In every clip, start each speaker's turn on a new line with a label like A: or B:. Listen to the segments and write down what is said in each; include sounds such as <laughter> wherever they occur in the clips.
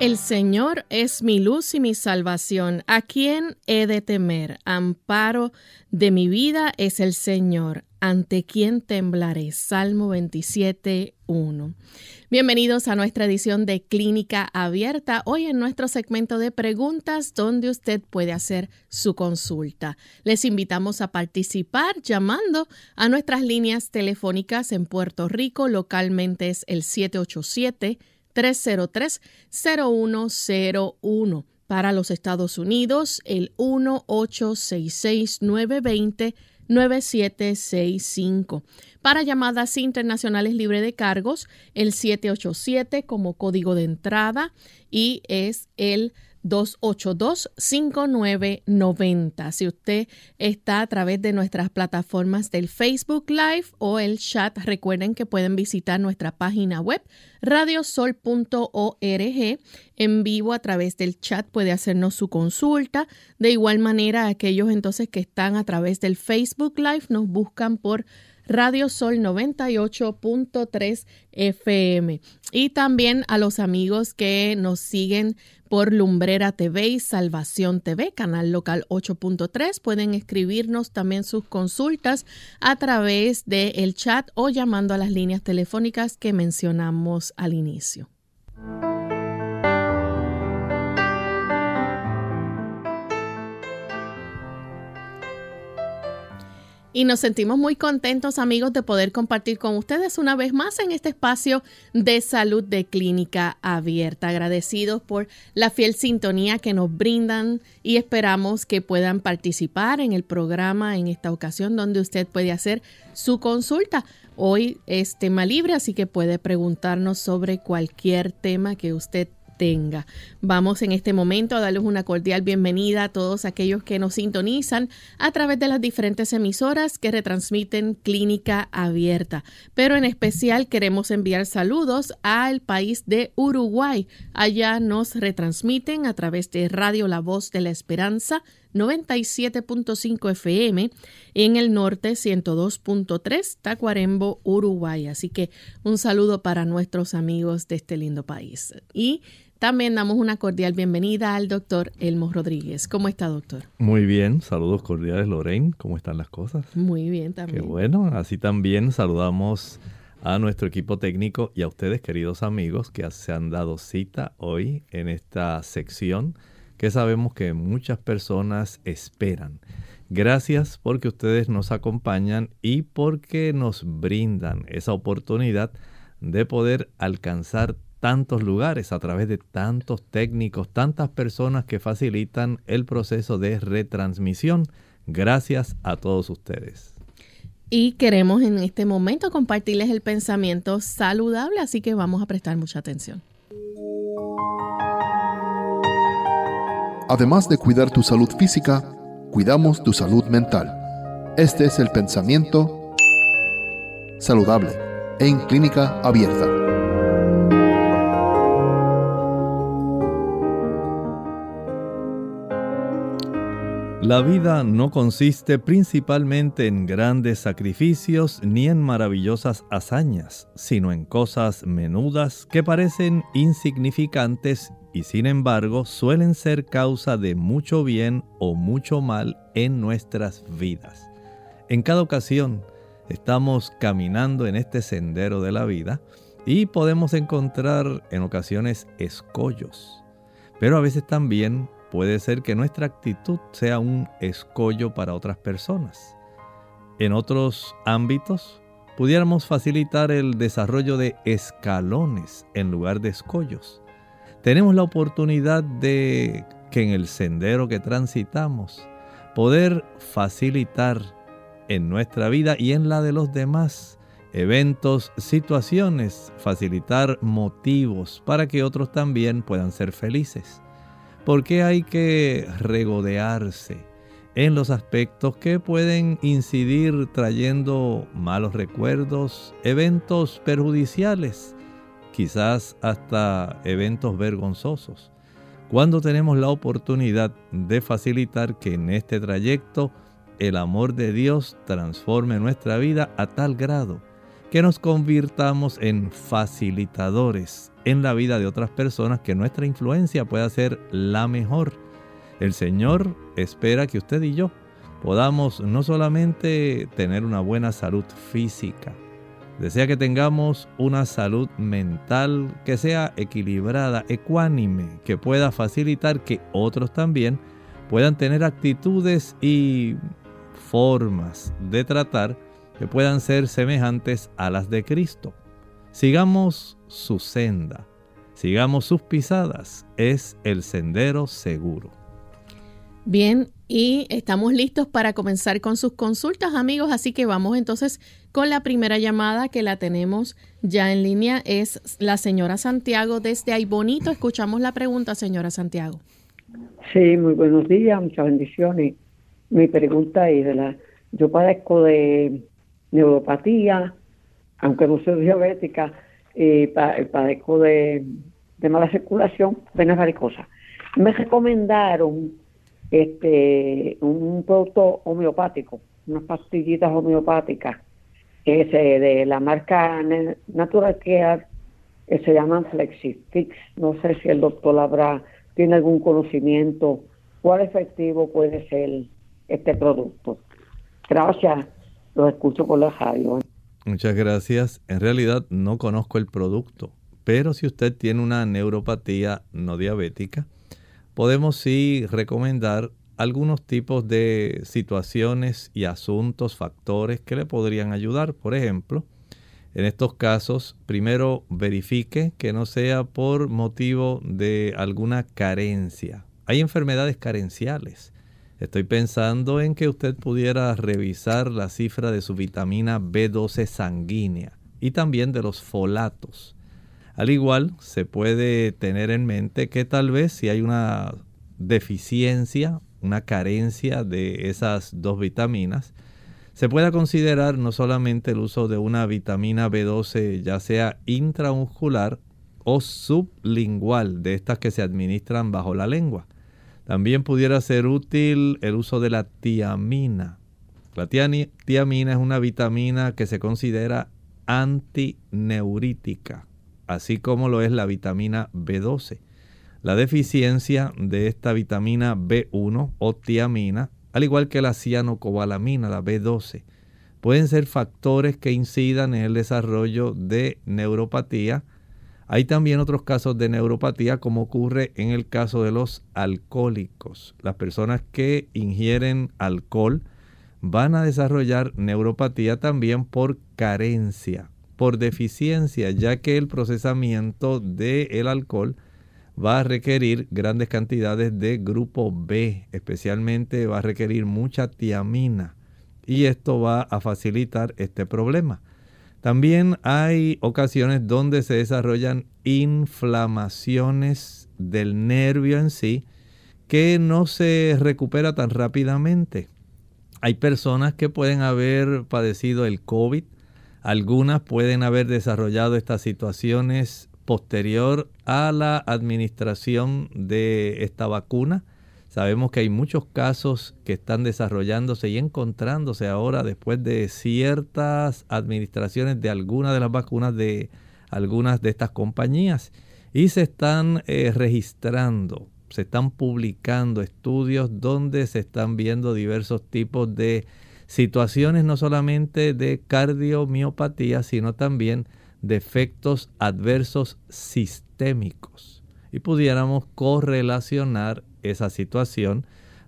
A: El Señor es mi luz y mi salvación. ¿A quién he de temer? Amparo de mi vida es el Señor. ¿Ante quién temblaré? Salmo 27, 1. Bienvenidos a nuestra edición de Clínica Abierta. Hoy en nuestro segmento de preguntas donde usted puede hacer su consulta. Les invitamos a participar llamando a nuestras líneas telefónicas en Puerto Rico. Localmente es el 787 303-0101. Para los Estados Unidos, el 1-866-920-9765. Para llamadas internacionales libre de cargos, el 787 como código de entrada y es el 282-5990. Si usted está a través de nuestras plataformas del Facebook Live o el chat, recuerden que pueden visitar nuestra página web radiosol.org en vivo a través del chat puede hacernos su consulta. De igual manera, aquellos entonces que están a través del Facebook Live nos buscan por Radio Sol 98.3 FM. Y también a los amigos que nos siguen por Lumbrera TV y Salvación TV, canal local 8.3. Pueden escribirnos también sus consultas a través del el chat o llamando a las líneas telefónicas que mencionamos al inicio. Y nos sentimos muy contentos amigos de poder compartir con ustedes una vez más en este espacio de salud de clínica abierta. Agradecidos por la fiel sintonía que nos brindan y esperamos que puedan participar en el programa en esta ocasión donde usted puede hacer su consulta. Hoy es tema libre, así que puede preguntarnos sobre cualquier tema que usted Vamos en este momento a darles una cordial bienvenida a todos aquellos que nos sintonizan a través de las diferentes emisoras que retransmiten Clínica Abierta. Pero en especial queremos enviar saludos al país de Uruguay. Allá nos retransmiten a través de Radio La Voz de la Esperanza 97.5 FM, en el norte 102.3 Tacuarembo, Uruguay. Así que un saludo para nuestros amigos de este lindo país. Y también damos una cordial bienvenida al doctor Elmo Rodríguez. ¿Cómo está, doctor?
B: Muy bien, saludos cordiales, Lorraine. ¿Cómo están las cosas?
A: Muy bien también.
B: Qué bueno, así también saludamos a nuestro equipo técnico y a ustedes, queridos amigos, que se han dado cita hoy en esta sección que sabemos que muchas personas esperan. Gracias porque ustedes nos acompañan y porque nos brindan esa oportunidad de poder alcanzar tantos lugares, a través de tantos técnicos, tantas personas que facilitan el proceso de retransmisión. Gracias a todos ustedes.
A: Y queremos en este momento compartirles el pensamiento saludable, así que vamos a prestar mucha atención.
C: Además de cuidar tu salud física, cuidamos tu salud mental. Este es el pensamiento saludable en clínica abierta.
B: La vida no consiste principalmente en grandes sacrificios ni en maravillosas hazañas, sino en cosas menudas que parecen insignificantes y sin embargo suelen ser causa de mucho bien o mucho mal en nuestras vidas. En cada ocasión estamos caminando en este sendero de la vida y podemos encontrar en ocasiones escollos, pero a veces también puede ser que nuestra actitud sea un escollo para otras personas. En otros ámbitos, pudiéramos facilitar el desarrollo de escalones en lugar de escollos. Tenemos la oportunidad de que en el sendero que transitamos, poder facilitar en nuestra vida y en la de los demás. Eventos, situaciones, facilitar motivos para que otros también puedan ser felices. ¿Por qué hay que regodearse en los aspectos que pueden incidir trayendo malos recuerdos, eventos perjudiciales, quizás hasta eventos vergonzosos? Cuando tenemos la oportunidad de facilitar que en este trayecto el amor de Dios transforme nuestra vida a tal grado que nos convirtamos en facilitadores en la vida de otras personas, que nuestra influencia pueda ser la mejor. El Señor espera que usted y yo podamos no solamente tener una buena salud física, desea que tengamos una salud mental que sea equilibrada, ecuánime, que pueda facilitar que otros también puedan tener actitudes y formas de tratar que puedan ser semejantes a las de Cristo. Sigamos su senda, sigamos sus pisadas, es el sendero seguro.
A: Bien, y estamos listos para comenzar con sus consultas, amigos, así que vamos entonces con la primera llamada que la tenemos ya en línea. Es la señora Santiago desde Ay Bonito. Escuchamos la pregunta, señora Santiago.
D: Sí, muy buenos días, muchas bendiciones. Mi pregunta es, la, yo padezco de neuropatía, aunque no soy diabética, y padezco de, mala circulación, venas varicosas. Me recomendaron este un producto homeopático, unas pastillitas homeopáticas, que de la marca Natural Care, que se llaman Flexifix. No sé si el doctor habrá, tiene algún conocimiento cuál efectivo puede ser este producto. Gracias, lo escucho por la radio.
B: Muchas gracias. En realidad no conozco el producto, pero si usted tiene una neuropatía no diabética, podemos sí recomendar algunos tipos de situaciones y asuntos, factores que le podrían ayudar. Por ejemplo, en estos casos, primero verifique que no sea por motivo de alguna carencia. Hay enfermedades carenciales Estoy pensando en que usted pudiera revisar la cifra de su vitamina B12 sanguínea y también de los folatos. Al igual, se puede tener en mente que tal vez si hay una deficiencia, una carencia de esas dos vitaminas, se pueda considerar no solamente el uso de una vitamina B12, ya sea intramuscular o sublingual, de estas que se administran bajo la lengua. También pudiera ser útil el uso de la tiamina. La tiamina es una vitamina que se considera antineurítica, así como lo es la vitamina B12. La deficiencia de esta vitamina B1 o tiamina, al igual que la cianocobalamina, la B12, pueden ser factores que incidan en el desarrollo de neuropatía, hay también otros casos de neuropatía como ocurre en el caso de los alcohólicos. Las personas que ingieren alcohol van a desarrollar neuropatía también por carencia, por deficiencia, ya que el procesamiento del alcohol va a requerir grandes cantidades de grupo B, especialmente va a requerir mucha tiamina y esto va a facilitar este problema. También hay ocasiones donde se desarrollan inflamaciones del nervio en sí que no se recupera tan rápidamente. Hay personas que pueden haber padecido el COVID, algunas pueden haber desarrollado estas situaciones posterior a la administración de esta vacuna Sabemos que hay muchos casos que están desarrollándose y encontrándose ahora después de ciertas administraciones de algunas de las vacunas de algunas de estas compañías y se están eh, registrando, se están publicando estudios donde se están viendo diversos tipos de situaciones no solamente de cardiomiopatía, sino también de efectos adversos sistémicos. Y pudiéramos correlacionar esa situación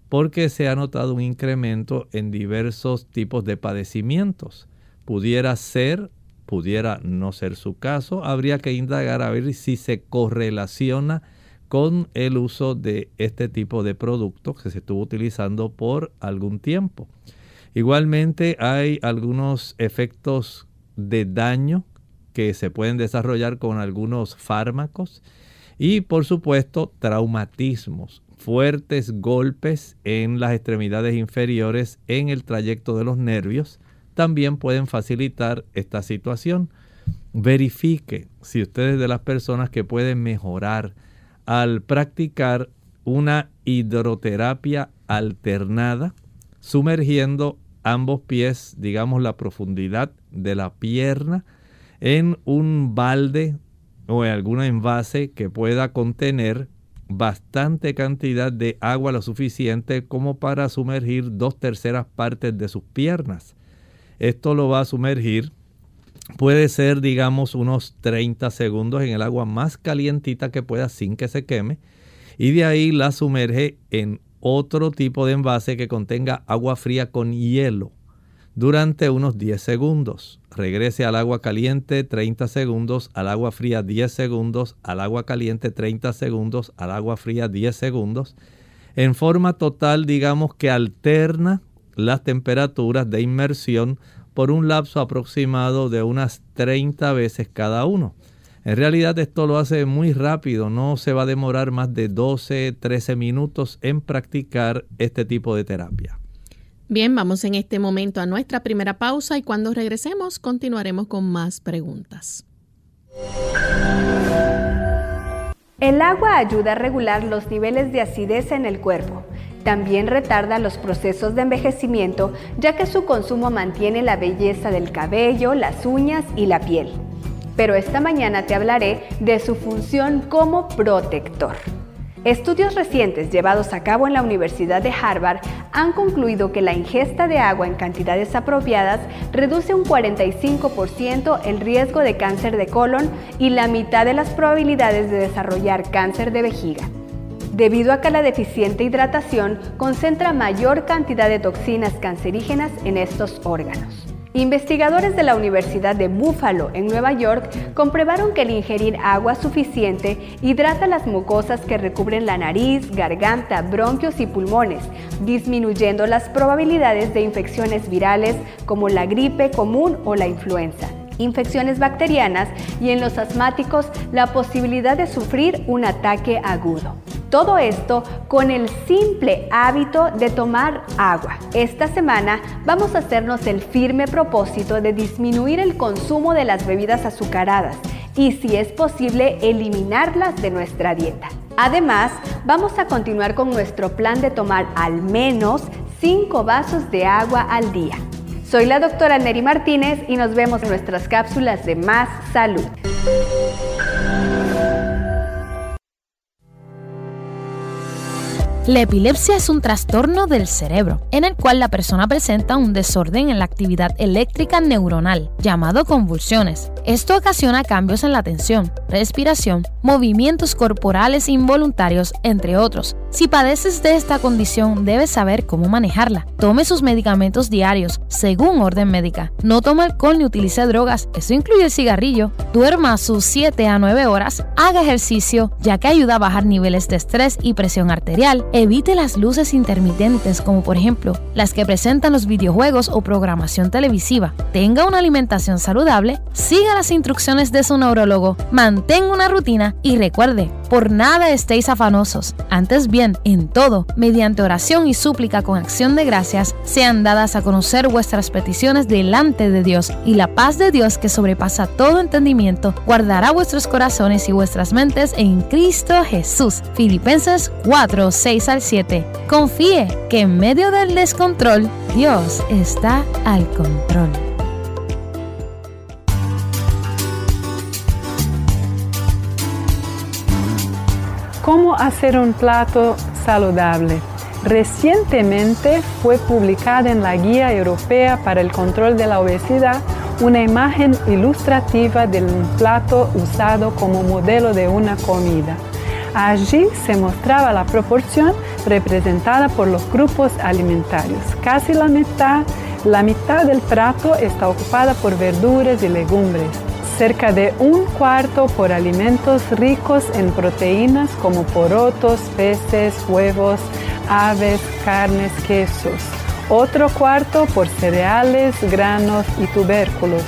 B: porque se ha notado un incremento en diversos tipos de padecimientos. Pudiera ser, pudiera no ser su caso, habría que indagar a ver si se correlaciona con el uso de este tipo de productos que se estuvo utilizando por algún tiempo. Igualmente hay algunos efectos de daño que se pueden desarrollar con algunos fármacos y por supuesto traumatismos, fuertes golpes en las extremidades inferiores en el trayecto de los nervios también pueden facilitar esta situación. Verifique si usted es de las personas que pueden mejorar al practicar una hidroterapia alternada, sumergiendo ambos pies, digamos la profundidad de la pierna, en un balde o en algún envase que pueda contener bastante cantidad de agua lo suficiente como para sumergir dos terceras partes de sus piernas. Esto lo va a sumergir, puede ser digamos unos 30 segundos en el agua más calientita que pueda sin que se queme y de ahí la sumerge en otro tipo de envase que contenga agua fría con hielo durante unos 10 segundos. Regrese al agua caliente 30 segundos, al agua fría 10 segundos, al agua caliente 30 segundos, al agua fría 10 segundos. En forma total, digamos que alterna las temperaturas de inmersión por un lapso aproximado de unas 30 veces cada uno. En realidad esto lo hace muy rápido, no se va a demorar más de 12, 13 minutos en practicar este tipo de terapia.
A: Bien, vamos en este momento a nuestra primera pausa y cuando regresemos continuaremos con más preguntas.
E: El agua ayuda a regular los niveles de acidez en el cuerpo. También retarda los procesos de envejecimiento ya que su consumo mantiene la belleza del cabello, las uñas y la piel. Pero esta mañana te hablaré de su función como protector. Estudios recientes llevados a cabo en la Universidad de Harvard han concluido que la ingesta de agua en cantidades apropiadas reduce un 45% el riesgo de cáncer de colon y la mitad de las probabilidades de desarrollar cáncer de vejiga. Debido a que la deficiente hidratación concentra mayor cantidad de toxinas cancerígenas en estos órganos. Investigadores de la Universidad de Buffalo en Nueva York comprobaron que el ingerir agua suficiente hidrata las mucosas que recubren la nariz, garganta, bronquios y pulmones, disminuyendo las probabilidades de infecciones virales como la gripe común o la influenza infecciones bacterianas y en los asmáticos la posibilidad de sufrir un ataque agudo. Todo esto con el simple hábito de tomar agua. Esta semana vamos a hacernos el firme propósito de disminuir el consumo de las bebidas azucaradas y si es posible eliminarlas de nuestra dieta. Además, vamos a continuar con nuestro plan de tomar al menos 5 vasos de agua al día. Soy la doctora Neri Martínez y nos vemos en nuestras cápsulas de Más Salud.
F: La epilepsia es un trastorno del cerebro, en el cual la persona presenta un desorden en la actividad eléctrica neuronal, llamado convulsiones. Esto ocasiona cambios en la atención, respiración, movimientos corporales involuntarios, entre otros. Si padeces de esta condición, debes saber cómo manejarla. Tome sus medicamentos diarios, según orden médica. No tome alcohol ni utilice drogas, eso incluye el cigarrillo. Duerma sus 7 a 9 horas, haga ejercicio, ya que ayuda a bajar niveles de estrés y presión arterial Evite las luces intermitentes como por ejemplo las que presentan los videojuegos o programación televisiva. Tenga una alimentación saludable, siga las instrucciones de su neurólogo, mantenga una rutina y recuerde, por nada estéis afanosos. Antes bien, en todo, mediante oración y súplica con acción de gracias, sean dadas a conocer vuestras peticiones delante de Dios y la paz de Dios que sobrepasa todo entendimiento guardará vuestros corazones y vuestras mentes en Cristo Jesús. Filipenses 4, 6 al 7. Confíe que en medio del descontrol, Dios está al control.
G: ¿Cómo hacer un plato saludable? Recientemente fue publicada en la Guía Europea para el Control de la Obesidad una imagen ilustrativa de un plato usado como modelo de una comida. Allí se mostraba la proporción representada por los grupos alimentarios. Casi la mitad, la mitad del plato está ocupada por verduras y legumbres. Cerca de un cuarto por alimentos ricos en proteínas como porotos, peces, huevos, aves, carnes, quesos otro cuarto por cereales, granos y tubérculos,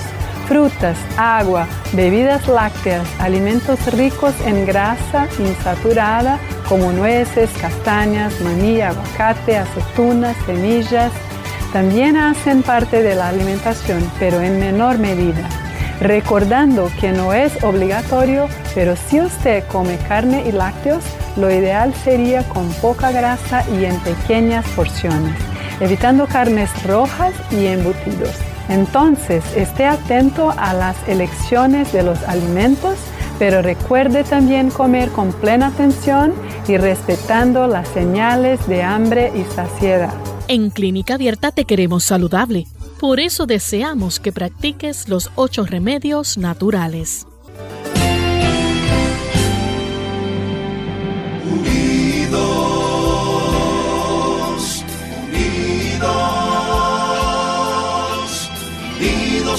G: frutas, agua, bebidas lácteas, alimentos ricos en grasa insaturada como nueces, castañas, maní, aguacate, aceitunas, semillas, también hacen parte de la alimentación, pero en menor medida. Recordando que no es obligatorio, pero si usted come carne y lácteos, lo ideal sería con poca grasa y en pequeñas porciones, evitando carnes rojas y embutidos. Entonces, esté atento a las elecciones de los alimentos, pero recuerde también comer con plena atención y respetando las señales de hambre y saciedad.
A: En Clínica Abierta te queremos saludable. Por eso deseamos que practiques los ocho remedios naturales.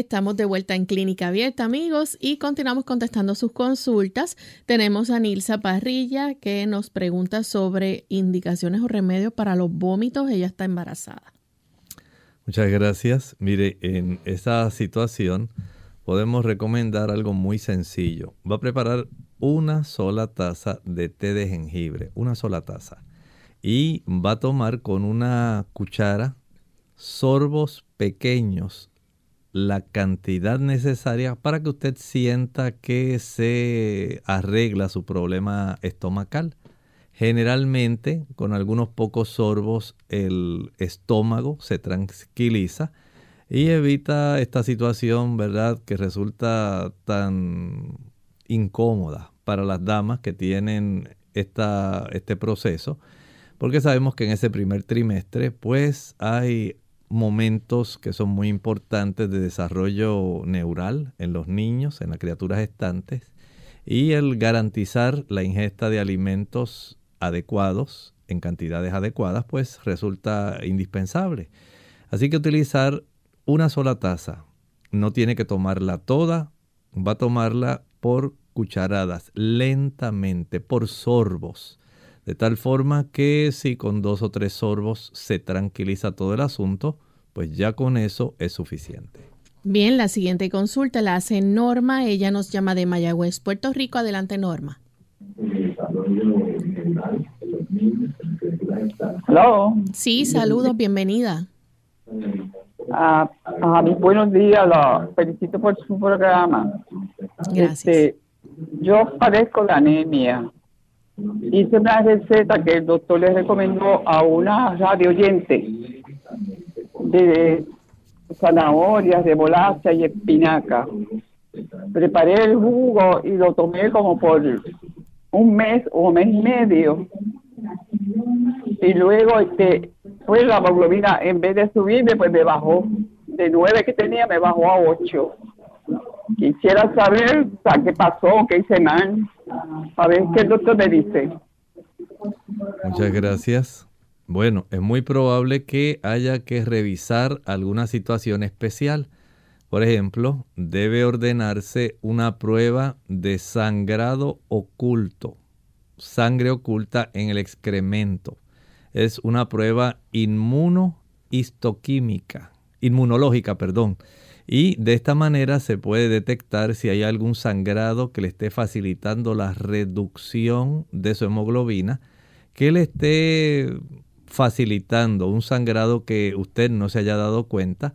A: Estamos de vuelta en Clínica Abierta, amigos, y continuamos contestando sus consultas. Tenemos a Nilsa Parrilla que nos pregunta sobre indicaciones o remedios para los vómitos. Ella está embarazada.
B: Muchas gracias. Mire, en esa situación podemos recomendar algo muy sencillo. Va a preparar una sola taza de té de jengibre, una sola taza. Y va a tomar con una cuchara sorbos pequeños la cantidad necesaria para que usted sienta que se arregla su problema estomacal. Generalmente, con algunos pocos sorbos, el estómago se tranquiliza y evita esta situación, ¿verdad?, que resulta tan incómoda para las damas que tienen esta, este proceso, porque sabemos que en ese primer trimestre, pues hay momentos que son muy importantes de desarrollo neural en los niños, en las criaturas estantes, y el garantizar la ingesta de alimentos adecuados en cantidades adecuadas, pues resulta indispensable. Así que utilizar una sola taza, no tiene que tomarla toda, va a tomarla por cucharadas, lentamente, por sorbos de tal forma que si con dos o tres sorbos se tranquiliza todo el asunto, pues ya con eso es suficiente.
A: Bien, la siguiente consulta la hace Norma. Ella nos llama de Mayagüez, Puerto Rico. Adelante, Norma.
H: Hello.
A: Sí, saludos, bienvenida.
H: Ah, ah, buenos días, lo felicito por su programa.
A: Gracias.
H: Este, yo padezco de anemia hice una receta que el doctor le recomendó a una radio oyente de zanahorias, de bolacha y espinaca. Preparé el jugo y lo tomé como por un mes o mes y medio. Y luego, este, pues la hemoglobina, en vez de subirme, pues me bajó. De nueve que tenía, me bajó a ocho. Quisiera saber qué pasó, qué hice mal. A ver qué doctor me dice.
B: Muchas gracias. Bueno, es muy probable que haya que revisar alguna situación especial. Por ejemplo, debe ordenarse una prueba de sangrado oculto, sangre oculta en el excremento. Es una prueba inmunohistoquímica, inmunológica, perdón. Y de esta manera se puede detectar si hay algún sangrado que le esté facilitando la reducción de su hemoglobina, que le esté facilitando un sangrado que usted no se haya dado cuenta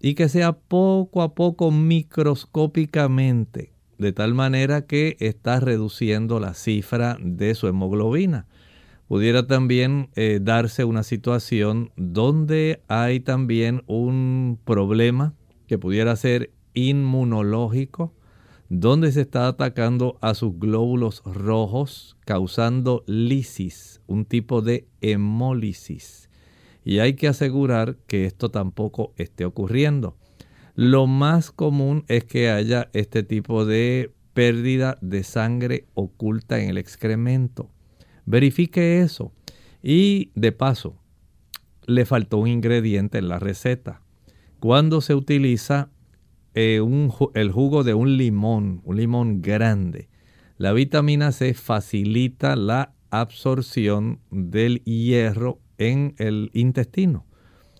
B: y que sea poco a poco microscópicamente, de tal manera que está reduciendo la cifra de su hemoglobina. Pudiera también eh, darse una situación donde hay también un problema que pudiera ser inmunológico, donde se está atacando a sus glóbulos rojos, causando lisis, un tipo de hemólisis. Y hay que asegurar que esto tampoco esté ocurriendo. Lo más común es que haya este tipo de pérdida de sangre oculta en el excremento. Verifique eso. Y de paso, le faltó un ingrediente en la receta. Cuando se utiliza eh, el jugo de un limón, un limón grande, la vitamina C facilita la absorción del hierro en el intestino.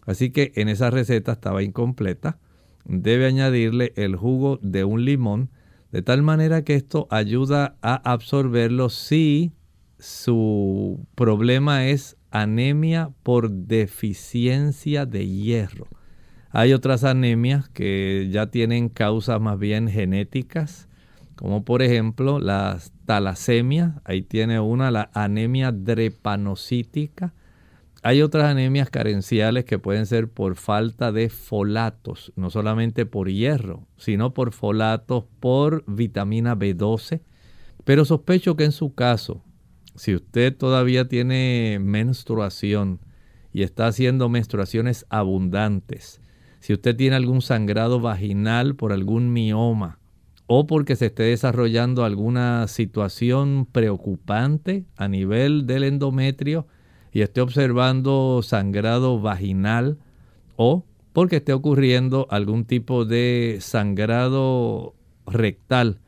B: Así que en esa receta estaba incompleta. Debe añadirle el jugo de un limón de tal manera que esto ayuda a absorberlo si su problema es anemia por deficiencia de hierro. Hay otras anemias que ya tienen causas más bien genéticas, como por ejemplo la talasemia, ahí tiene una, la anemia drepanocítica. Hay otras anemias carenciales que pueden ser por falta de folatos, no solamente por hierro, sino por folatos, por vitamina B12. Pero sospecho que en su caso, si usted todavía tiene menstruación y está haciendo menstruaciones abundantes, si usted tiene algún sangrado vaginal por algún mioma o porque se esté desarrollando alguna situación preocupante a nivel del endometrio y esté observando sangrado vaginal o porque esté ocurriendo algún tipo de sangrado rectal,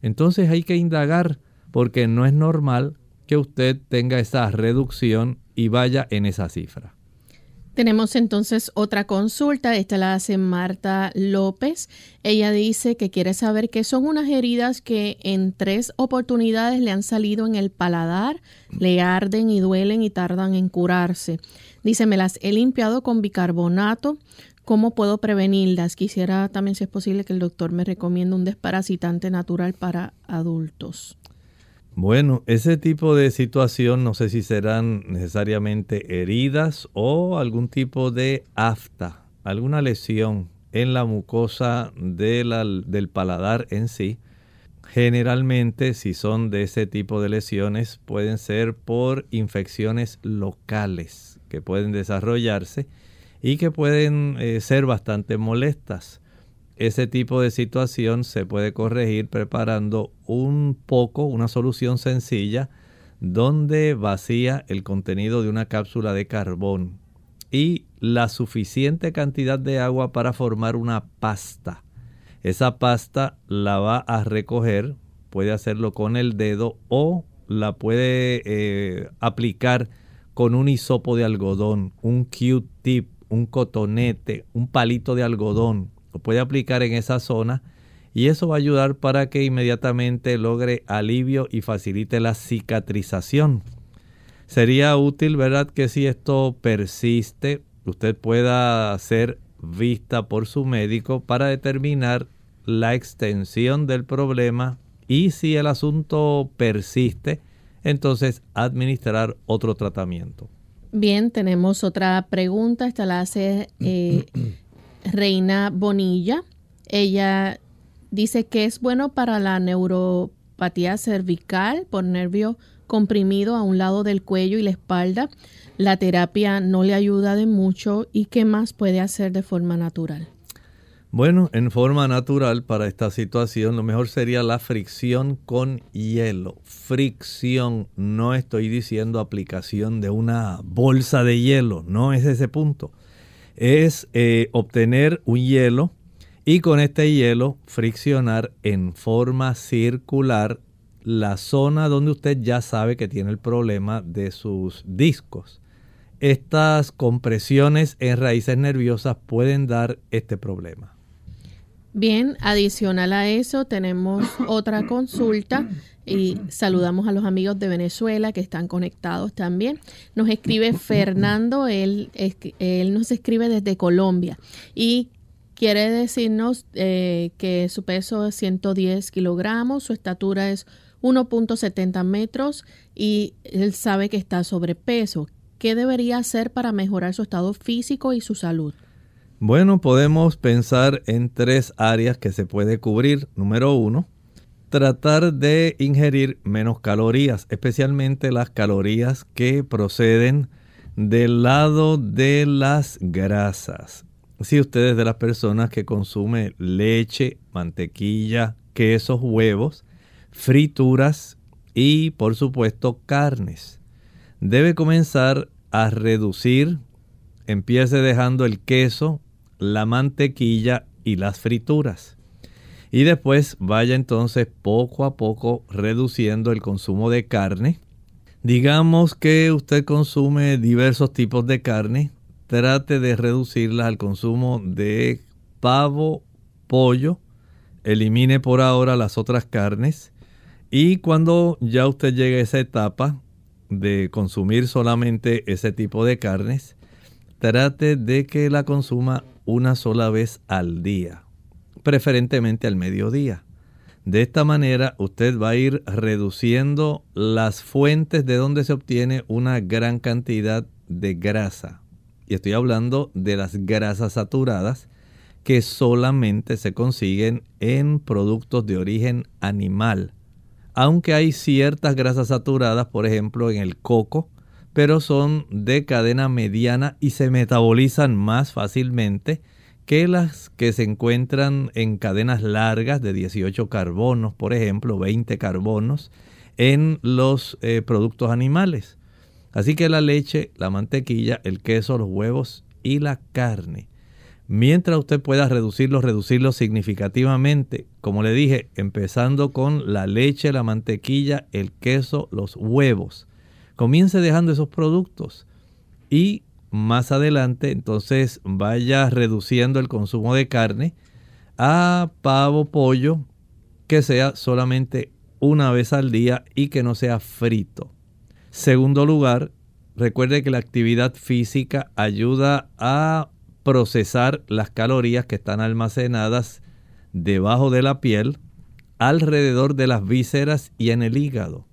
B: entonces hay que indagar porque no es normal que usted tenga esa reducción y vaya en esa cifra.
A: Tenemos entonces otra consulta, esta la hace Marta López. Ella dice que quiere saber qué son unas heridas que en tres oportunidades le han salido en el paladar, le arden y duelen y tardan en curarse. Dice, me las he limpiado con bicarbonato. ¿Cómo puedo prevenirlas? Quisiera también, si es posible, que el doctor me recomiende un desparasitante natural para adultos.
B: Bueno, ese tipo de situación no sé si serán necesariamente heridas o algún tipo de afta, alguna lesión en la mucosa del paladar en sí. Generalmente, si son de ese tipo de lesiones, pueden ser por infecciones locales que pueden desarrollarse y que pueden eh, ser bastante molestas. Ese tipo de situación se puede corregir preparando un poco, una solución sencilla, donde vacía el contenido de una cápsula de carbón y la suficiente cantidad de agua para formar una pasta. Esa pasta la va a recoger, puede hacerlo con el dedo o la puede eh, aplicar con un hisopo de algodón, un Q-tip, un cotonete, un palito de algodón puede aplicar en esa zona y eso va a ayudar para que inmediatamente logre alivio y facilite la cicatrización. Sería útil, ¿verdad? Que si esto persiste, usted pueda ser vista por su médico para determinar la extensión del problema y si el asunto persiste, entonces administrar otro tratamiento.
A: Bien, tenemos otra pregunta. Esta la hace eh, <clears throat> Reina Bonilla. Ella dice que es bueno para la neuropatía cervical por nervio comprimido a un lado del cuello y la espalda. La terapia no le ayuda de mucho y qué más puede hacer de forma natural.
B: Bueno, en forma natural para esta situación lo mejor sería la fricción con hielo. Fricción, no estoy diciendo aplicación de una bolsa de hielo, no es ese punto es eh, obtener un hielo y con este hielo friccionar en forma circular la zona donde usted ya sabe que tiene el problema de sus discos. Estas compresiones en raíces nerviosas pueden dar este problema.
A: Bien, adicional a eso tenemos otra consulta y saludamos a los amigos de Venezuela que están conectados también. Nos escribe Fernando, él, él nos escribe desde Colombia y quiere decirnos eh, que su peso es 110 kilogramos, su estatura es 1.70 metros y él sabe que está sobrepeso. ¿Qué debería hacer para mejorar su estado físico y su salud?
B: Bueno, podemos pensar en tres áreas que se puede cubrir. Número uno, tratar de ingerir menos calorías, especialmente las calorías que proceden del lado de las grasas. Si usted es de las personas que consume leche, mantequilla, quesos, huevos, frituras y por supuesto carnes, debe comenzar a reducir, empiece dejando el queso, la mantequilla y las frituras y después vaya entonces poco a poco reduciendo el consumo de carne. Digamos que usted consume diversos tipos de carne, trate de reducirla al consumo de pavo, pollo, elimine por ahora las otras carnes y cuando ya usted llegue a esa etapa de consumir solamente ese tipo de carnes, trate de que la consuma una sola vez al día preferentemente al mediodía. De esta manera usted va a ir reduciendo las fuentes de donde se obtiene una gran cantidad de grasa. Y estoy hablando de las grasas saturadas que solamente se consiguen en productos de origen animal. Aunque hay ciertas grasas saturadas, por ejemplo en el coco, pero son de cadena mediana y se metabolizan más fácilmente que las que se encuentran en cadenas largas de 18 carbonos, por ejemplo, 20 carbonos, en los eh, productos animales. Así que la leche, la mantequilla, el queso, los huevos y la carne. Mientras usted pueda reducirlos, reducirlos significativamente, como le dije, empezando con la leche, la mantequilla, el queso, los huevos. Comience dejando esos productos y más adelante, entonces vaya reduciendo el consumo de carne a pavo, pollo, que sea solamente una vez al día y que no sea frito. Segundo lugar, recuerde que la actividad física ayuda a procesar las calorías que están almacenadas debajo de la piel, alrededor de las vísceras y en el hígado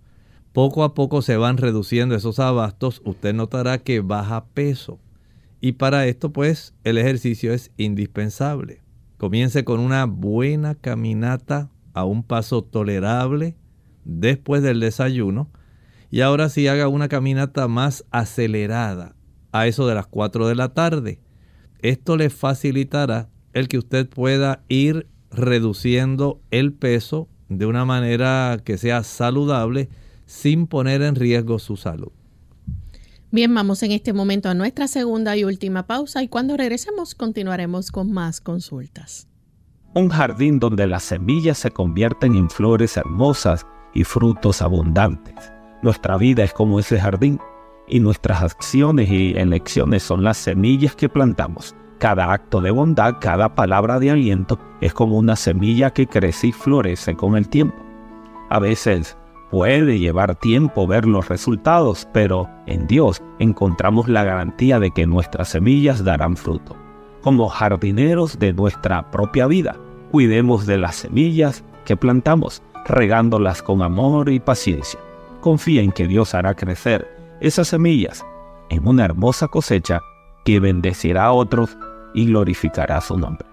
B: poco a poco se van reduciendo esos abastos, usted notará que baja peso. Y para esto pues el ejercicio es indispensable. Comience con una buena caminata a un paso tolerable después del desayuno y ahora sí haga una caminata más acelerada a eso de las 4 de la tarde. Esto le facilitará el que usted pueda ir reduciendo el peso de una manera que sea saludable sin poner en riesgo su salud.
A: Bien, vamos en este momento a nuestra segunda y última pausa y cuando regresemos continuaremos con más consultas.
I: Un jardín donde las semillas se convierten en flores hermosas y frutos abundantes. Nuestra vida es como ese jardín y nuestras acciones y elecciones son las semillas que plantamos. Cada acto de bondad, cada palabra de aliento es como una semilla que crece y florece con el tiempo. A veces Puede llevar tiempo ver los resultados, pero en Dios encontramos la garantía de que nuestras semillas darán fruto. Como jardineros de nuestra propia vida, cuidemos de las semillas que plantamos, regándolas con amor y paciencia. Confía en que Dios hará crecer esas semillas en una hermosa cosecha que bendecirá a otros y glorificará su nombre.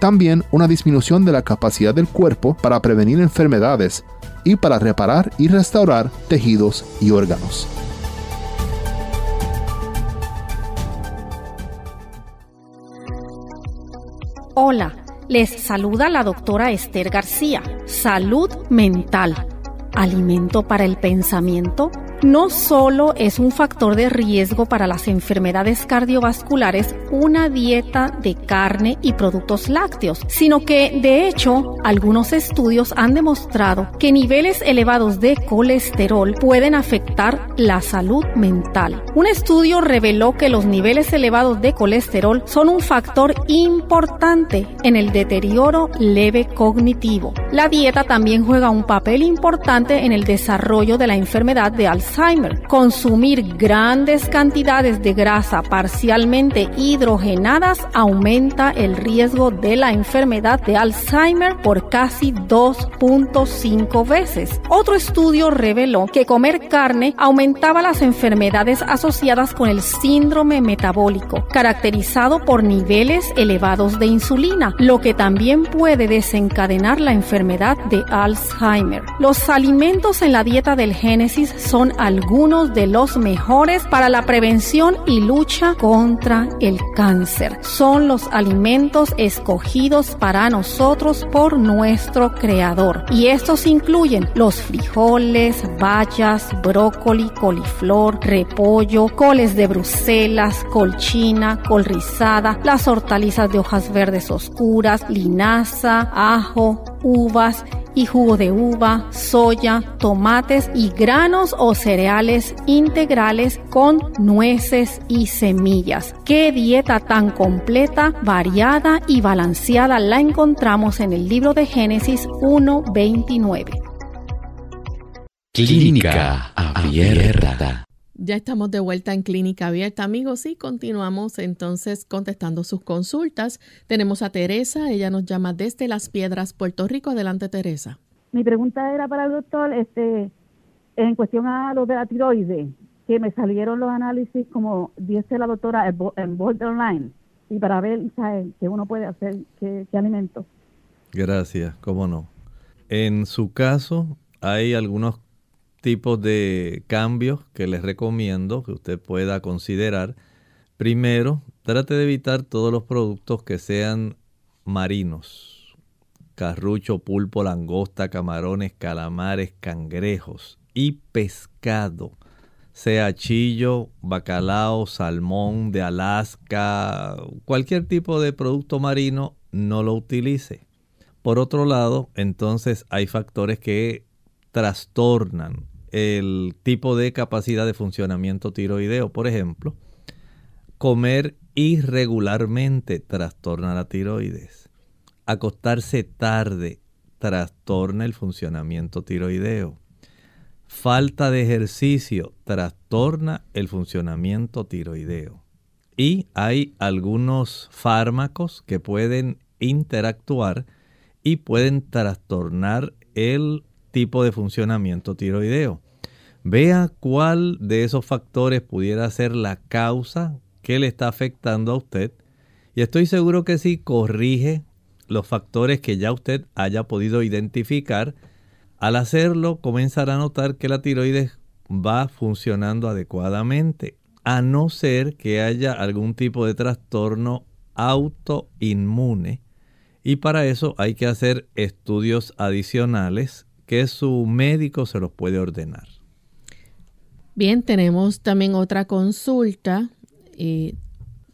C: también una disminución de la capacidad del cuerpo para prevenir enfermedades y para reparar y restaurar tejidos y órganos.
J: Hola, les saluda la doctora Esther García. Salud mental. Alimento para el pensamiento no solo es un factor de riesgo para las enfermedades cardiovasculares una dieta de carne y productos lácteos, sino que de hecho algunos estudios han demostrado que niveles elevados de colesterol pueden afectar la salud mental. Un estudio reveló que los niveles elevados de colesterol son un factor importante en el deterioro leve cognitivo. La dieta también juega un papel importante en el desarrollo de la enfermedad de Alzheimer. Consumir grandes cantidades de grasa parcialmente hidrogenadas aumenta el riesgo de la enfermedad de Alzheimer por casi 2.5 veces. Otro estudio reveló que comer carne aumentaba las enfermedades asociadas con el síndrome metabólico, caracterizado por niveles elevados de insulina, lo que también puede desencadenar la enfermedad de Alzheimer. Los alimentos en la dieta del Génesis son algunos de los mejores para la prevención y lucha contra el cáncer. Son los alimentos escogidos para nosotros por nuestro Creador. Y estos incluyen los frijoles, bayas, brócoli, coliflor, repollo, coles de Bruselas, colchina, col rizada, las hortalizas de hojas verdes oscuras, linaza, ajo, uvas y jugo de uva, soya, tomates y granos o cereales integrales con nueces y semillas. Qué dieta tan completa, variada y balanceada la encontramos en el libro de Génesis 1.29.
K: Clínica abierta.
A: Ya estamos de vuelta en Clínica Abierta, amigos, y continuamos entonces contestando sus consultas. Tenemos a Teresa, ella nos llama desde Las Piedras, Puerto Rico. Adelante, Teresa.
L: Mi pregunta era para el doctor, este, en cuestión a lo de la tiroides, que me salieron los análisis, como dice la doctora, en borderline, y para ver ¿sabes? qué uno puede hacer, qué, qué alimento.
B: Gracias, cómo no. En su caso, hay algunos tipos de cambios que les recomiendo que usted pueda considerar. Primero, trate de evitar todos los productos que sean marinos. Carrucho, pulpo, langosta, camarones, calamares, cangrejos y pescado. Sea chillo, bacalao, salmón de Alaska, cualquier tipo de producto marino, no lo utilice. Por otro lado, entonces hay factores que trastornan el tipo de capacidad de funcionamiento tiroideo. Por ejemplo, comer irregularmente trastorna la tiroides. Acostarse tarde trastorna el funcionamiento tiroideo. Falta de ejercicio trastorna el funcionamiento tiroideo. Y hay algunos fármacos que pueden interactuar y pueden trastornar el tipo de funcionamiento tiroideo. Vea cuál de esos factores pudiera ser la causa que le está afectando a usted. Y estoy seguro que si corrige los factores que ya usted haya podido identificar, al hacerlo comenzará a notar que la tiroides va funcionando adecuadamente, a no ser que haya algún tipo de trastorno autoinmune. Y para eso hay que hacer estudios adicionales que su médico se los puede ordenar.
A: Bien, tenemos también otra consulta. Eh,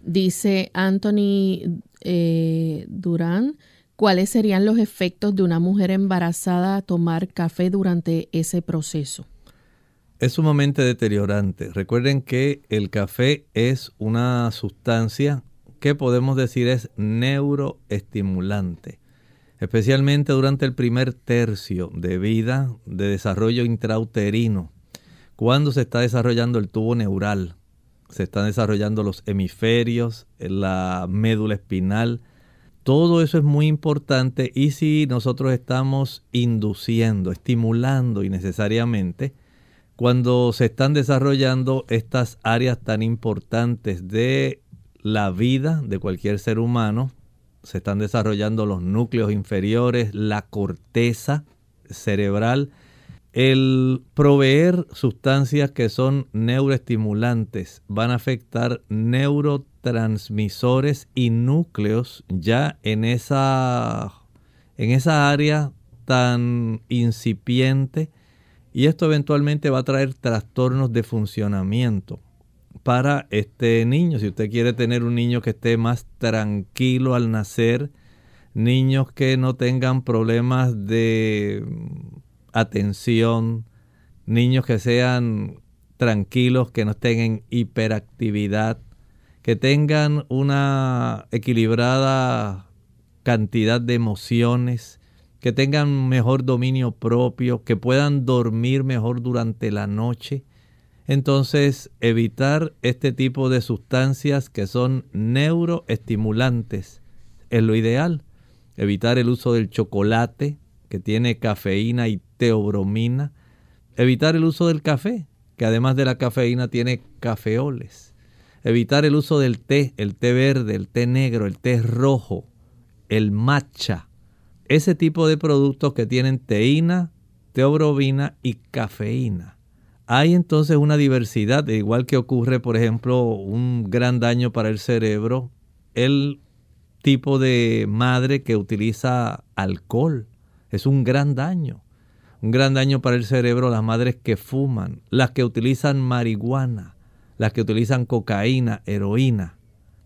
A: dice Anthony eh, Durán, ¿cuáles serían los efectos de una mujer embarazada a tomar café durante ese proceso?
B: Es sumamente deteriorante. Recuerden que el café es una sustancia que podemos decir es neuroestimulante especialmente durante el primer tercio de vida de desarrollo intrauterino, cuando se está desarrollando el tubo neural, se están desarrollando los hemisferios, la médula espinal, todo eso es muy importante y si nosotros estamos induciendo, estimulando innecesariamente, cuando se están desarrollando estas áreas tan importantes de la vida de cualquier ser humano, se están desarrollando los núcleos inferiores, la corteza cerebral, el proveer sustancias que son neuroestimulantes van a afectar neurotransmisores y núcleos ya en esa, en esa área tan incipiente y esto eventualmente va a traer trastornos de funcionamiento para este niño. Si usted quiere tener un niño que esté más tranquilo al nacer, niños que no tengan problemas de atención, niños que sean tranquilos, que no estén en hiperactividad, que tengan una equilibrada cantidad de emociones, que tengan mejor dominio propio, que puedan dormir mejor durante la noche. Entonces, evitar este tipo de sustancias que son neuroestimulantes es lo ideal. Evitar el uso del chocolate, que tiene cafeína y teobromina. Evitar el uso del café, que además de la cafeína tiene cafeoles. Evitar el uso del té, el té verde, el té negro, el té rojo, el matcha. Ese tipo de productos que tienen teína, teobromina y cafeína hay entonces una diversidad, igual que ocurre, por ejemplo, un gran daño para el cerebro, el tipo de madre que utiliza alcohol. Es un gran daño. Un gran daño para el cerebro las madres que fuman, las que utilizan marihuana, las que utilizan cocaína, heroína.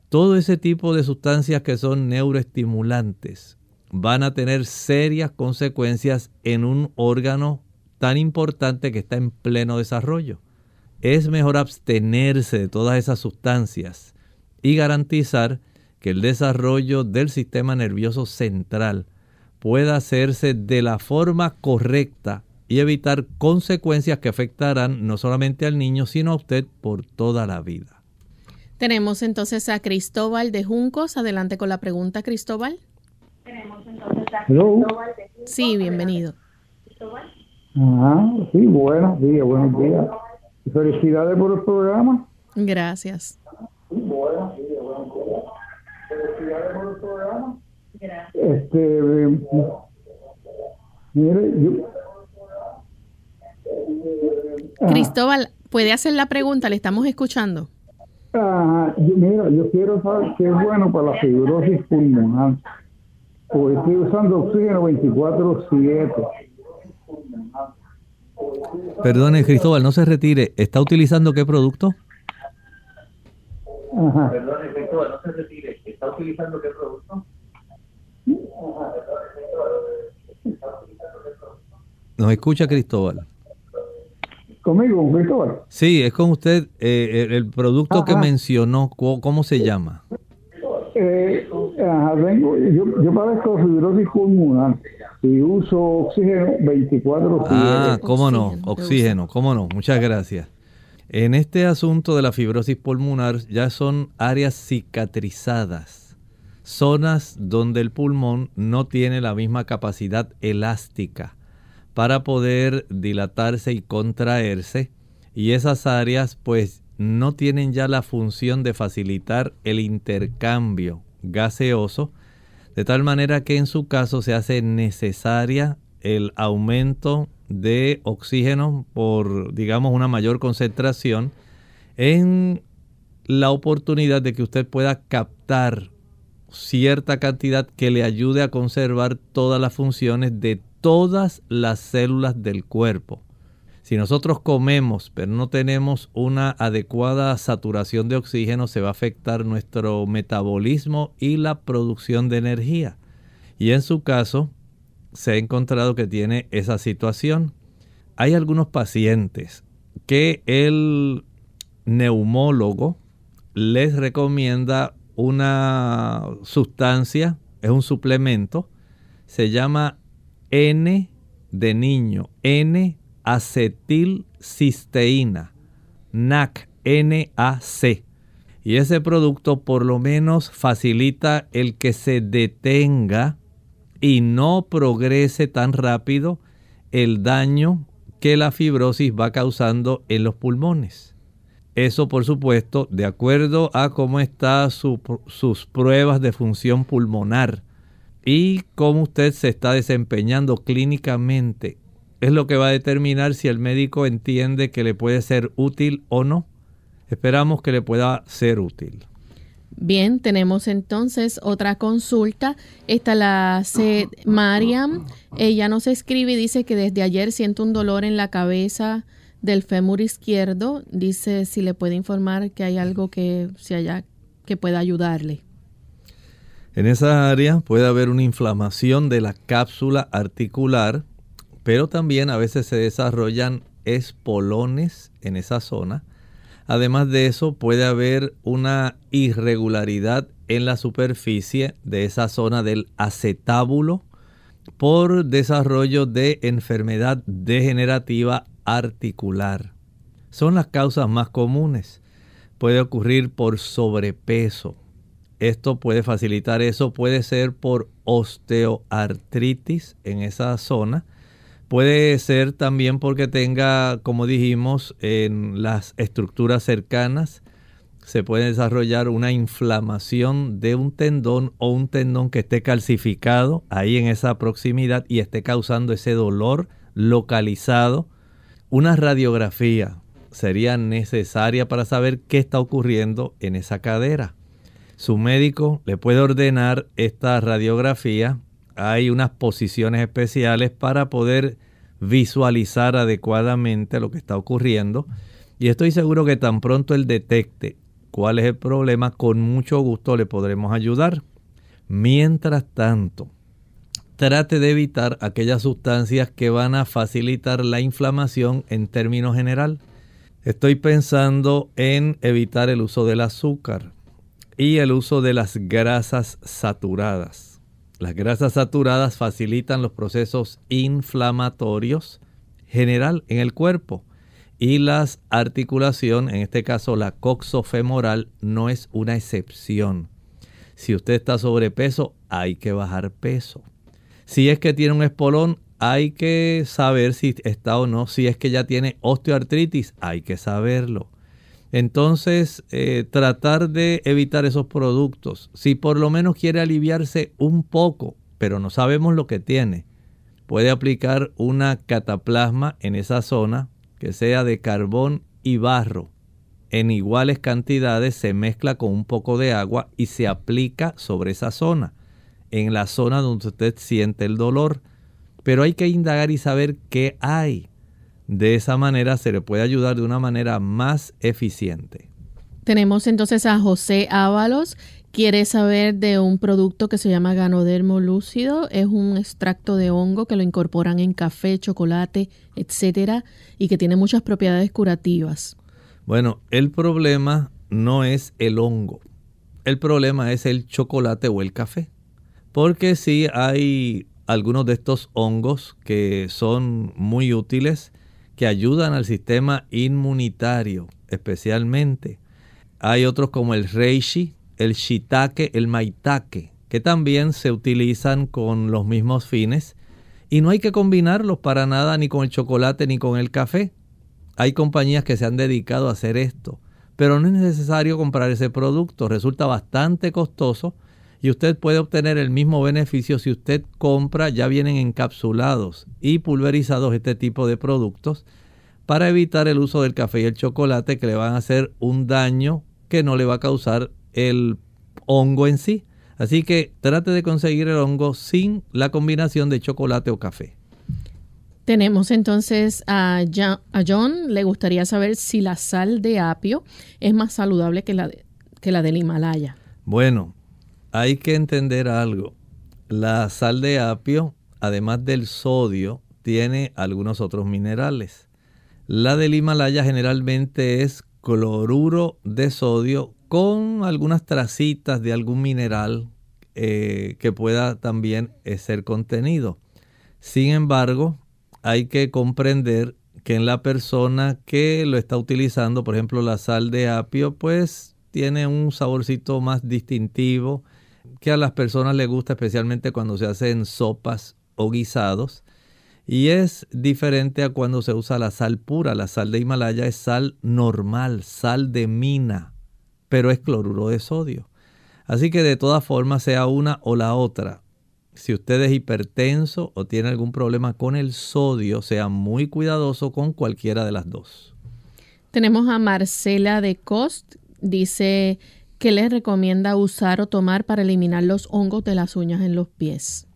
B: Todo ese tipo de sustancias que son neuroestimulantes van a tener serias consecuencias en un órgano tan importante que está en pleno desarrollo. Es mejor abstenerse de todas esas sustancias y garantizar que el desarrollo del sistema nervioso central pueda hacerse de la forma correcta y evitar consecuencias que afectarán no solamente al niño, sino a usted por toda la vida.
A: Tenemos entonces a Cristóbal de Juncos. Adelante con la pregunta, Cristóbal. Tenemos entonces a Cristóbal de Juncos. Sí, bienvenido. Cristóbal.
M: Ah, sí, buenos días, buenos días. Felicidades por el programa.
A: Gracias.
M: Buenos días, buenos días. Felicidades por el programa. Gracias. Este, mire, yo...
A: Cristóbal, ¿puede hacer la pregunta? Le estamos escuchando.
M: Ah, mira, yo quiero saber qué es bueno para la fibrosis pulmonar. Porque estoy usando oxígeno 24-7
B: Perdone, Cristóbal, no se retire. ¿Está utilizando qué producto?
M: Perdone, Cristóbal, no se retire. ¿Está utilizando qué producto?
B: ¿Nos escucha Cristóbal?
M: ¿Conmigo, Cristóbal?
B: Sí, es con usted. Eh, el, producto que mencionó, ¿cómo se llama?
M: Eh, yo, yo padezco fibrosis pulmonar y uso oxígeno 24
B: Ah, cómo no, oxígeno, cómo no, muchas gracias. En este asunto de la fibrosis pulmonar ya son áreas cicatrizadas, zonas donde el pulmón no tiene la misma capacidad elástica para poder dilatarse y contraerse y esas áreas pues no tienen ya la función de facilitar el intercambio gaseoso de tal manera que en su caso se hace necesaria el aumento de oxígeno por, digamos, una mayor concentración en la oportunidad de que usted pueda captar cierta cantidad que le ayude a conservar todas las funciones de todas las células del cuerpo. Si nosotros comemos pero no tenemos una adecuada saturación de oxígeno, se va a afectar nuestro metabolismo y la producción de energía. Y en su caso, se ha encontrado que tiene esa situación. Hay algunos pacientes que el neumólogo les recomienda una sustancia, es un suplemento, se llama N de niño, N acetilcisteína, NAC, NAC. Y ese producto por lo menos facilita el que se detenga y no progrese tan rápido el daño que la fibrosis va causando en los pulmones. Eso, por supuesto, de acuerdo a cómo están sus pruebas de función pulmonar y cómo usted se está desempeñando clínicamente es lo que va a determinar si el médico entiende que le puede ser útil o no. Esperamos que le pueda ser útil.
A: Bien, tenemos entonces otra consulta. Esta la hace Mariam. Ella nos escribe y dice que desde ayer siente un dolor en la cabeza del fémur izquierdo. Dice si le puede informar que hay algo que se haya que pueda ayudarle.
B: En esa área puede haber una inflamación de la cápsula articular, pero también a veces se desarrollan espolones en esa zona. Además de eso, puede haber una irregularidad en la superficie de esa zona del acetábulo por desarrollo de enfermedad degenerativa articular. Son las causas más comunes. Puede ocurrir por sobrepeso, esto puede facilitar eso, puede ser por osteoartritis en esa zona. Puede ser también porque tenga, como dijimos, en las estructuras cercanas, se puede desarrollar una inflamación de un tendón o un tendón que esté calcificado ahí en esa proximidad y esté causando ese dolor localizado. Una radiografía sería necesaria para saber qué está ocurriendo en esa cadera su médico le puede ordenar esta radiografía. Hay unas posiciones especiales para poder visualizar adecuadamente lo que está ocurriendo. Y estoy seguro que tan pronto él detecte cuál es el problema, con mucho gusto le podremos ayudar. Mientras tanto, trate de evitar aquellas sustancias que van a facilitar la inflamación en términos general. Estoy pensando en evitar el uso del azúcar, y el uso de las grasas saturadas. Las grasas saturadas facilitan los procesos inflamatorios general en el cuerpo y las articulación, en este caso la coxofemoral, no es una excepción. Si usted está sobrepeso, hay que bajar peso. Si es que tiene un espolón, hay que saber si está o no. Si es que ya tiene osteoartritis, hay que saberlo. Entonces, eh, tratar de evitar esos productos. Si por lo menos quiere aliviarse un poco, pero no sabemos lo que tiene, puede aplicar una cataplasma en esa zona que sea de carbón y barro. En iguales cantidades se mezcla con un poco de agua y se aplica sobre esa zona, en la zona donde usted siente el dolor. Pero hay que indagar y saber qué hay. De esa manera se le puede ayudar de una manera más eficiente.
A: Tenemos entonces a José Ábalos. Quiere saber de un producto que se llama Ganodermo lúcido. Es un extracto de hongo que lo incorporan en café, chocolate, etcétera, y que tiene muchas propiedades curativas.
B: Bueno, el problema no es el hongo. El problema es el chocolate o el café. Porque sí hay algunos de estos hongos que son muy útiles que ayudan al sistema inmunitario especialmente. Hay otros como el reishi, el shiitake, el maitake, que también se utilizan con los mismos fines y no hay que combinarlos para nada ni con el chocolate ni con el café. Hay compañías que se han dedicado a hacer esto, pero no es necesario comprar ese producto, resulta bastante costoso y usted puede obtener el mismo beneficio si usted compra, ya vienen encapsulados y pulverizados este tipo de productos para evitar el uso del café y el chocolate que le van a hacer un daño que no le va a causar el hongo en sí. Así que trate de conseguir el hongo sin la combinación de chocolate o café.
A: Tenemos entonces a John, le gustaría saber si la sal de apio es más saludable que la, que la del Himalaya.
B: Bueno, hay que entender algo. La sal de apio, además del sodio, tiene algunos otros minerales. La del Himalaya generalmente es cloruro de sodio con algunas tracitas de algún mineral eh, que pueda también eh, ser contenido. Sin embargo, hay que comprender que en la persona que lo está utilizando, por ejemplo la sal de apio, pues tiene un saborcito más distintivo, que a las personas les gusta especialmente cuando se hacen sopas o guisados. Y es diferente a cuando se usa la sal pura. La sal de Himalaya es sal normal, sal de mina, pero es cloruro de sodio. Así que de todas formas, sea una o la otra, si usted es hipertenso o tiene algún problema con el sodio, sea muy cuidadoso con cualquiera de las dos.
A: Tenemos a Marcela de Cost. Dice ¿qué les recomienda usar o tomar para eliminar los hongos de las uñas en los pies?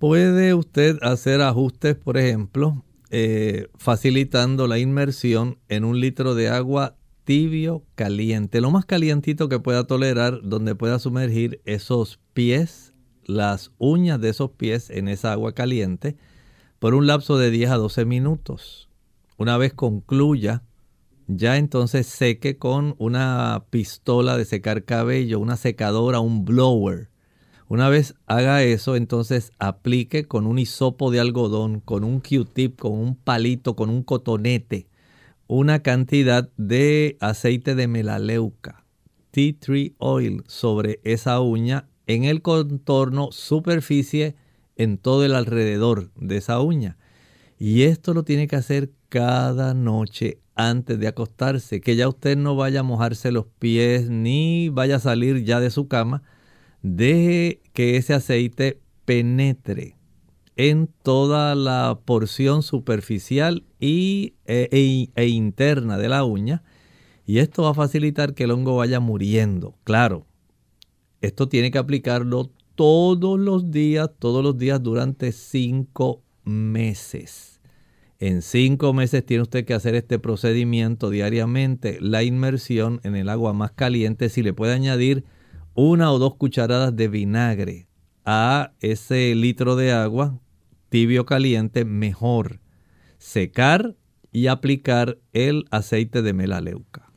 B: Puede usted hacer ajustes, por ejemplo, eh, facilitando la inmersión en un litro de agua tibio caliente, lo más calientito que pueda tolerar, donde pueda sumergir esos pies, las uñas de esos pies en esa agua caliente por un lapso de 10 a 12 minutos. Una vez concluya, ya entonces seque con una pistola de secar cabello, una secadora, un blower. Una vez haga eso, entonces aplique con un hisopo de algodón, con un Q-tip, con un palito, con un cotonete, una cantidad de aceite de melaleuca, tea tree oil, sobre esa uña en el contorno, superficie, en todo el alrededor de esa uña. Y esto lo tiene que hacer cada noche antes de acostarse, que ya usted no vaya a mojarse los pies ni vaya a salir ya de su cama, deje que ese aceite penetre en toda la porción superficial y, e, e, e, interna de la uña y esto va a facilitar que el hongo vaya muriendo. Claro, esto tiene que aplicarlo todos los días, todos los días durante cinco meses. En cinco meses tiene usted que hacer este procedimiento diariamente, la inmersión en el agua más caliente, si le puede añadir una o dos cucharadas de vinagre a ese litro de agua tibio caliente, mejor. Secar y aplicar el aceite de melaleuca.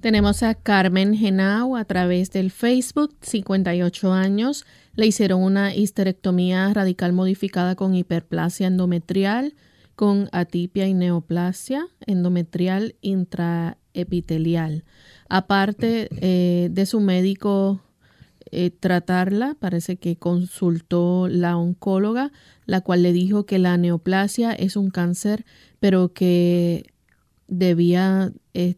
A: Tenemos a Carmen Genao a través del Facebook, 58 años. Le hicieron una histerectomía radical modificada con hiperplasia endometrial con atipia y neoplasia endometrial intraepitelial. Aparte eh, de su médico eh, tratarla, parece que consultó la oncóloga, la cual le dijo que la neoplasia es un cáncer, pero que debía, eh,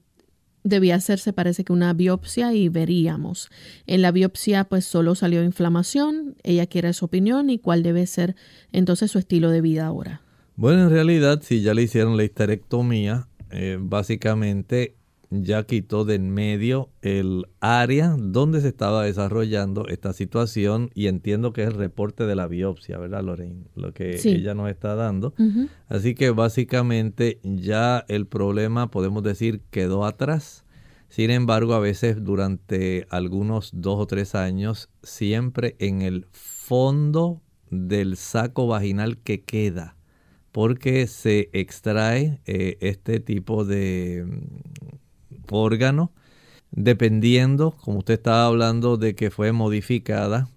A: debía hacerse, parece que una biopsia y veríamos. En la biopsia pues solo salió inflamación, ella quiere su opinión y cuál debe ser entonces su estilo de vida ahora.
B: Bueno, en realidad, si ya le hicieron la histerectomía, eh, básicamente ya quitó de en medio el área donde se estaba desarrollando esta situación y entiendo que es el reporte de la biopsia, ¿verdad, Lorraine? Lo que ella nos está dando. Así que básicamente ya el problema, podemos decir, quedó atrás. Sin embargo, a veces durante algunos dos o tres años, siempre en el fondo del saco vaginal que queda porque se extrae eh, este tipo de mm, órgano dependiendo, como usted estaba hablando de que fue modificada,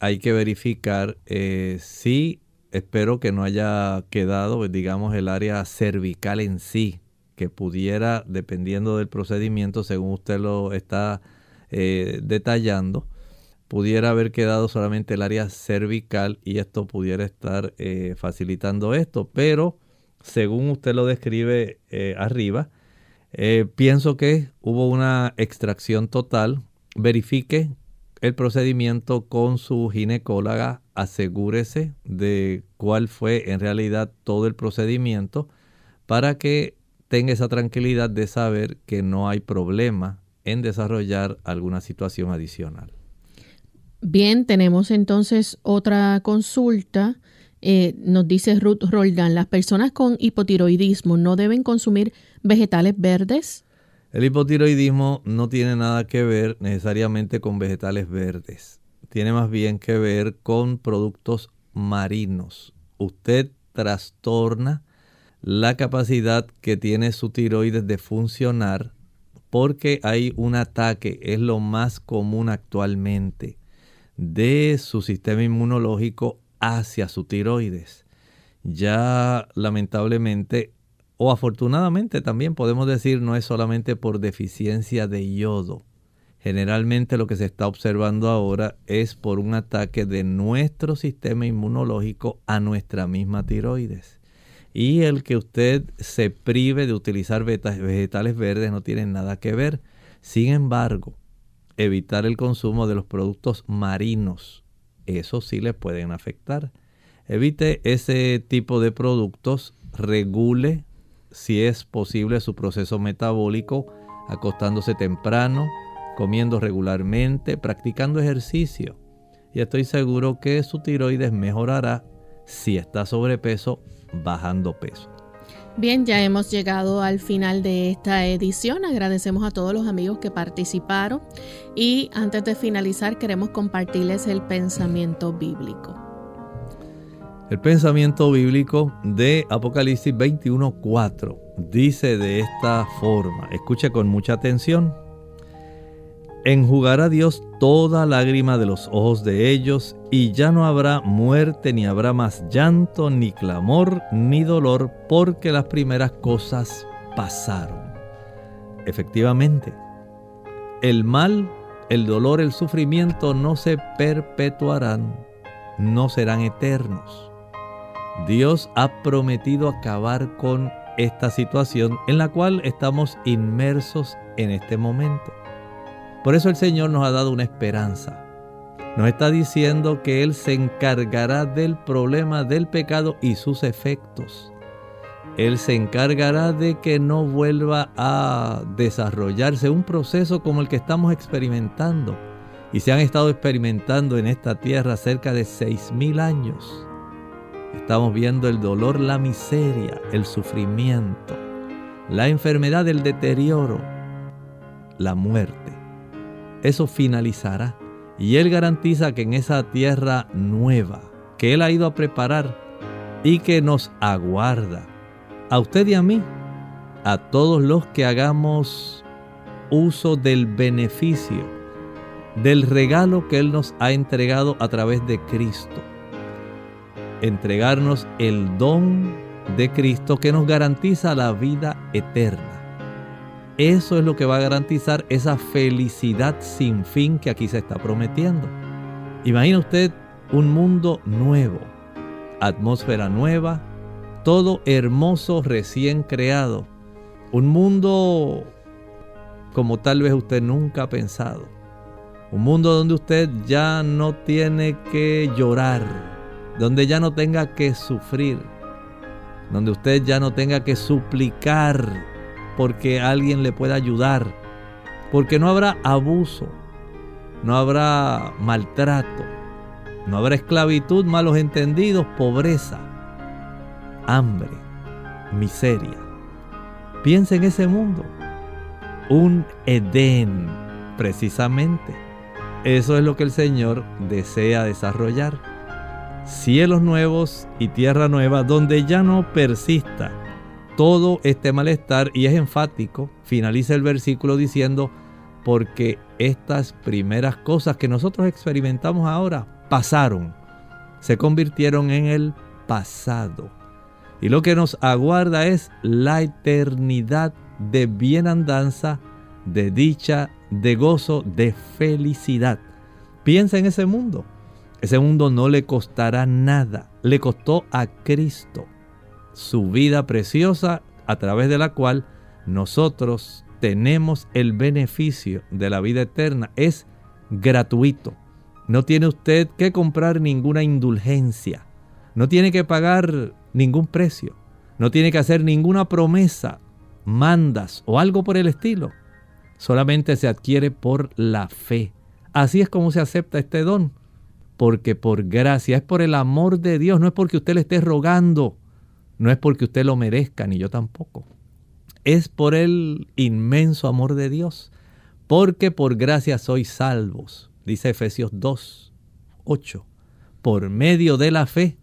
B: hay que verificar eh, si, espero que no haya quedado, digamos, el área cervical en sí, que pudiera, dependiendo del procedimiento, según usted lo está eh, detallando, pudiera haber quedado solamente el área cervical y esto pudiera estar eh, facilitando esto, pero según usted lo describe eh, arriba, eh, pienso que hubo una extracción total. Verifique el procedimiento con su ginecóloga, asegúrese de cuál fue en realidad todo el procedimiento para que tenga esa tranquilidad de saber que no hay problema en desarrollar alguna situación adicional.
A: Bien, tenemos entonces otra consulta. Eh, nos dice Ruth Roldán, ¿las personas con hipotiroidismo no deben consumir vegetales verdes?
B: El hipotiroidismo no tiene nada que ver necesariamente con vegetales verdes. Tiene más bien que ver con productos marinos. Usted trastorna la capacidad que tiene su tiroides de funcionar porque hay un ataque, es lo más común actualmente de su sistema inmunológico hacia su tiroides. Ya lamentablemente o afortunadamente también podemos decir no es solamente por deficiencia de yodo. Generalmente lo que se está observando ahora es por un ataque de nuestro sistema inmunológico a nuestra misma tiroides. Y el que usted se prive de utilizar vegetales verdes no tiene nada que ver. Sin embargo, evitar el consumo de los productos marinos. Eso sí le pueden afectar. Evite ese tipo de productos, regule si es posible su proceso metabólico acostándose temprano, comiendo regularmente, practicando ejercicio. Y estoy seguro que su tiroides mejorará si está sobrepeso, bajando peso.
A: Bien, ya hemos llegado al final de esta edición. Agradecemos a todos los amigos que participaron y antes de finalizar queremos compartirles el pensamiento bíblico.
B: El pensamiento bíblico de Apocalipsis 21:4 dice de esta forma, escuche con mucha atención, enjugará Dios toda lágrima de los ojos de ellos, y ya no habrá muerte, ni habrá más llanto, ni clamor, ni dolor, porque las primeras cosas pasaron. Efectivamente, el mal, el dolor, el sufrimiento no se perpetuarán, no serán eternos. Dios ha prometido acabar con esta situación en la cual estamos inmersos en este momento. Por eso el Señor nos ha dado una esperanza. Nos está diciendo que Él se encargará del problema del pecado y sus efectos. Él se encargará de que no vuelva a desarrollarse un proceso como el que estamos experimentando. Y se han estado experimentando en esta tierra cerca de 6.000 años. Estamos viendo el dolor, la miseria, el sufrimiento, la enfermedad, el deterioro, la muerte eso finalizará. Y Él garantiza que en esa tierra nueva que Él ha ido a preparar y que nos aguarda, a usted y a mí, a todos los que hagamos uso del beneficio, del regalo que Él nos ha entregado a través de Cristo. Entregarnos el don de Cristo que nos garantiza la vida eterna. Eso es lo que va a garantizar esa felicidad sin fin que aquí se está prometiendo. Imagina usted un mundo nuevo, atmósfera nueva, todo hermoso recién creado. Un mundo como tal vez usted nunca ha pensado. Un mundo donde usted ya no tiene que llorar, donde ya no tenga que sufrir, donde usted ya no tenga que suplicar porque alguien le pueda ayudar, porque no habrá abuso, no habrá maltrato, no habrá esclavitud, malos entendidos, pobreza, hambre, miseria. Piensa en ese mundo, un Edén, precisamente. Eso es lo que el Señor desea desarrollar. Cielos nuevos y tierra nueva donde ya no persista todo este malestar y es enfático, finaliza el versículo diciendo, porque estas primeras cosas que nosotros experimentamos ahora pasaron, se convirtieron en el pasado. Y lo que nos aguarda es la eternidad de bienandanza, de dicha, de gozo, de felicidad. Piensa en ese mundo. Ese mundo no le costará nada, le costó a Cristo su vida preciosa a través de la cual nosotros tenemos el beneficio de la vida eterna. Es gratuito. No tiene usted que comprar ninguna indulgencia. No tiene que pagar ningún precio. No tiene que hacer ninguna promesa, mandas o algo por el estilo. Solamente se adquiere por la fe. Así es como se acepta este don. Porque por gracia, es por el amor de Dios, no es porque usted le esté rogando no es porque usted lo merezca, ni yo tampoco. Es por el inmenso amor de Dios. Porque por gracia sois salvos, dice Efesios 2, 8, por medio de la fe.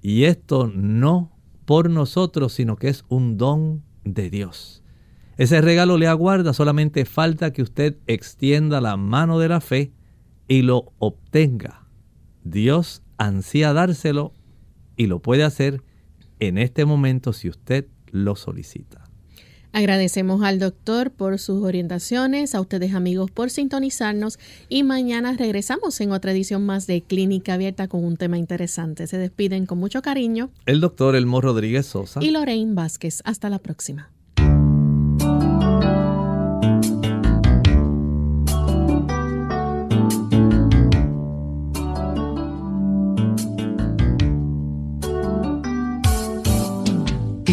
B: Y esto no por nosotros, sino que es un don de Dios. Ese regalo le aguarda, solamente falta que usted extienda la mano de la fe y lo obtenga. Dios ansía dárselo y lo puede hacer en este momento si usted lo solicita.
A: Agradecemos al doctor por sus orientaciones, a ustedes amigos por sintonizarnos y mañana regresamos en otra edición más de Clínica Abierta con un tema interesante. Se despiden con mucho cariño
B: el doctor Elmo Rodríguez Sosa
A: y Lorraine Vázquez. Hasta la próxima.